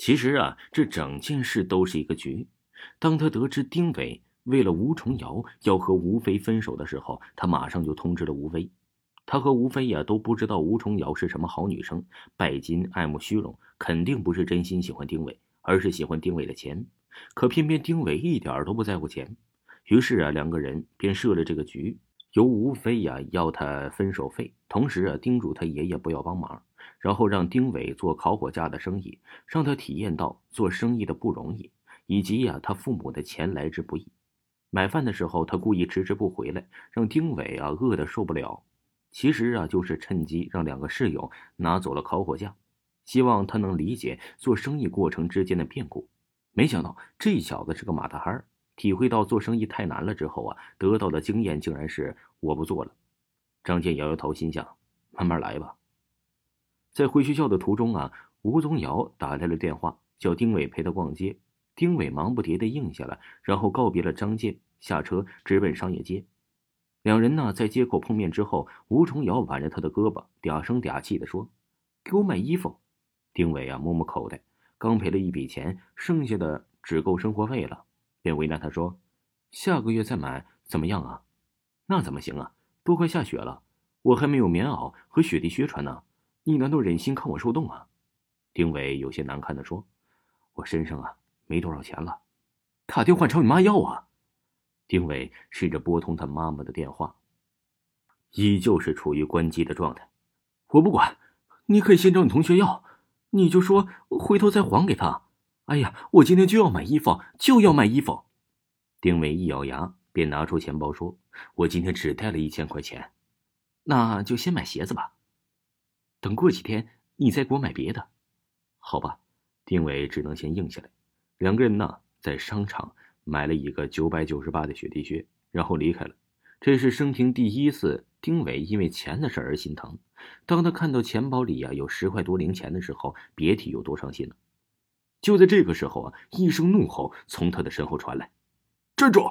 其实啊，这整件事都是一个局。当他得知丁伟为了吴重瑶要和吴飞分手的时候，他马上就通知了吴飞。他和吴飞呀都不知道吴重瑶是什么好女生，拜金爱慕虚荣，肯定不是真心喜欢丁伟，而是喜欢丁伟的钱。可偏偏丁伟一点都不在乎钱，于是啊，两个人便设了这个局，由吴飞呀要他分手费，同时啊叮嘱他爷爷不要帮忙。然后让丁伟做烤火架的生意，让他体验到做生意的不容易，以及呀他父母的钱来之不易。买饭的时候，他故意迟迟不回来，让丁伟啊饿得受不了。其实啊，就是趁机让两个室友拿走了烤火架，希望他能理解做生意过程之间的变故。没想到这小子是个马大哈，体会到做生意太难了之后啊，得到的经验竟然是我不做了。张健摇摇头，心想：慢慢来吧。在回学校的途中啊，吴宗尧打来了电话，叫丁伟陪他逛街。丁伟忙不迭的应下了，然后告别了张健，下车直奔商业街。两人呢，在街口碰面之后，吴崇尧挽着他的胳膊，嗲声嗲气的说：“给我买衣服。”丁伟啊，摸摸口袋，刚赔了一笔钱，剩下的只够生活费了，便为难他说：“下个月再买怎么样啊？”“那怎么行啊？都快下雪了，我还没有棉袄和雪地靴穿呢。”你难道忍心看我受冻啊？丁伟有些难堪的说：“我身上啊没多少钱了，打电话找你妈要啊。”丁伟试着拨通他妈妈的电话，依旧是处于关机的状态。我不管，你可以先找你同学要，你就说回头再还给他。哎呀，我今天就要买衣服，就要买衣服。丁伟一咬牙，便拿出钱包说：“我今天只带了一千块钱，那就先买鞋子吧。”等过几天，你再给我买别的，好吧？丁伟只能先应下来。两个人呢，在商场买了一个九百九十八的雪地靴，然后离开了。这是生平第一次，丁伟因为钱的事而心疼。当他看到钱包里呀有十块多零钱的时候，别提有多伤心了。就在这个时候啊，一声怒吼从他的身后传来：“站住！”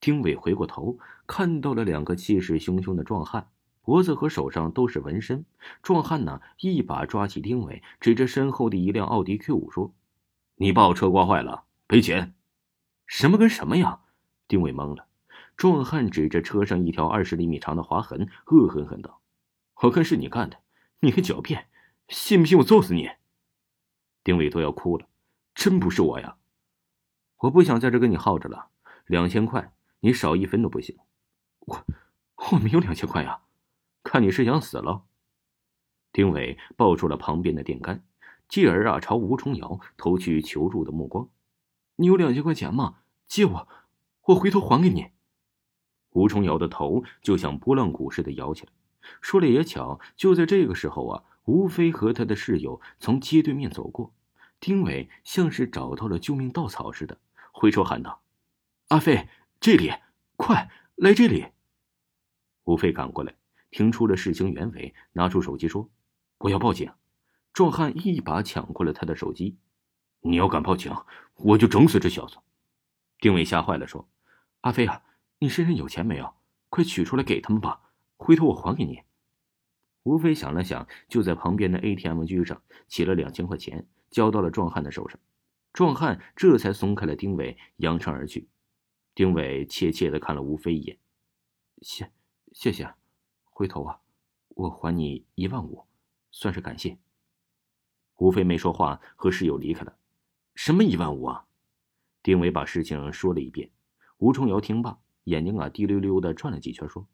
丁伟回过头，看到了两个气势汹汹的壮汉。脖子和手上都是纹身，壮汉呢一把抓起丁伟，指着身后的一辆奥迪 Q 五说：“你把我车刮坏了，赔钱。”什么跟什么呀？丁伟懵了。壮汉指着车上一条二十厘米长的划痕，恶狠狠道：“我看是你干的，你还狡辩，信不信我揍死你？”丁伟都要哭了，真不是我呀！我不想在这跟你耗着了，两千块，你少一分都不行。我我没有两千块呀。看你是想死了。丁伟抱住了旁边的电杆，继而啊朝吴重瑶投去求助的目光。你有两千块钱吗？借我，我回头还给你。吴重瑶的头就像拨浪鼓似的摇起来。说了也巧，就在这个时候啊，吴飞和他的室友从街对面走过。丁伟像是找到了救命稻草似的，挥手喊道：“阿飞，这里，快来这里！”吴飞赶过来。听出了事情原委，拿出手机说：“我要报警。”壮汉一把抢过了他的手机：“你要敢报警，我就整死这小子！”丁伟吓坏了，说：“阿飞啊，你身上有钱没有？快取出来给他们吧，回头我还给你。”吴飞想了想，就在旁边的 ATM 机上取了两千块钱，交到了壮汉的手上。壮汉这才松开了丁伟，扬长而去。丁伟怯怯的看了吴飞一眼：“谢，谢谢。”回头啊，我还你一万五，算是感谢。吴飞没说话，和室友离开了。什么一万五啊？丁伟把事情说了一遍。吴重瑶听罢，眼睛啊滴溜溜的转了几圈，说：“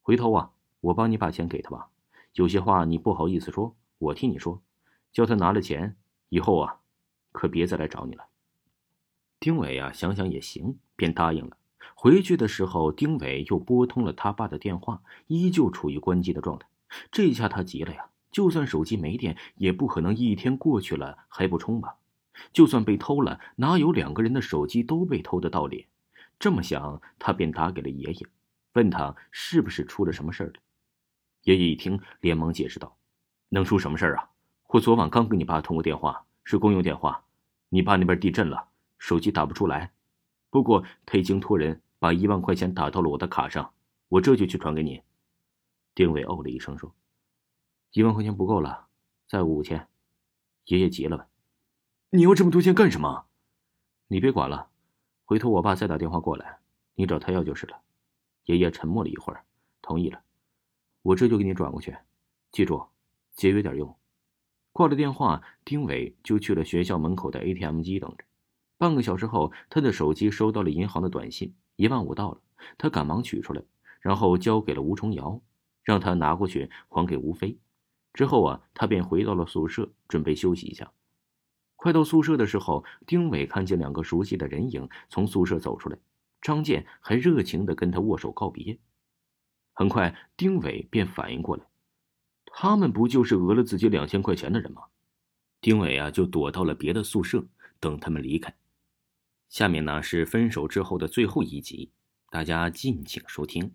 回头啊，我帮你把钱给他吧。有些话你不好意思说，我替你说。叫他拿了钱以后啊，可别再来找你了。”丁伟啊，想想也行，便答应了。回去的时候，丁伟又拨通了他爸的电话，依旧处于关机的状态。这下他急了呀！就算手机没电，也不可能一天过去了还不充吧？就算被偷了，哪有两个人的手机都被偷的道理？这么想，他便打给了爷爷，问他是不是出了什么事了。爷爷一听，连忙解释道：“能出什么事儿啊？我昨晚刚跟你爸通过电话，是公用电话，你爸那边地震了，手机打不出来。不过他已经托人。”把一万块钱打到了我的卡上，我这就去转给你。丁伟哦了一声说：“一万块钱不够了，再五千。”爷爷急了：“你要这么多钱干什么？你别管了，回头我爸再打电话过来，你找他要就是了。爷爷沉默了一会儿，同意了。我这就给你转过去，记住，节约点用。挂了电话，丁伟就去了学校门口的 ATM 机等着。半个小时后，他的手机收到了银行的短信，一万五到了。他赶忙取出来，然后交给了吴重瑶，让他拿过去还给吴飞。之后啊，他便回到了宿舍，准备休息一下。快到宿舍的时候，丁伟看见两个熟悉的人影从宿舍走出来，张健还热情的跟他握手告别。很快，丁伟便反应过来，他们不就是讹了自己两千块钱的人吗？丁伟啊，就躲到了别的宿舍，等他们离开。下面呢是分手之后的最后一集，大家敬请收听。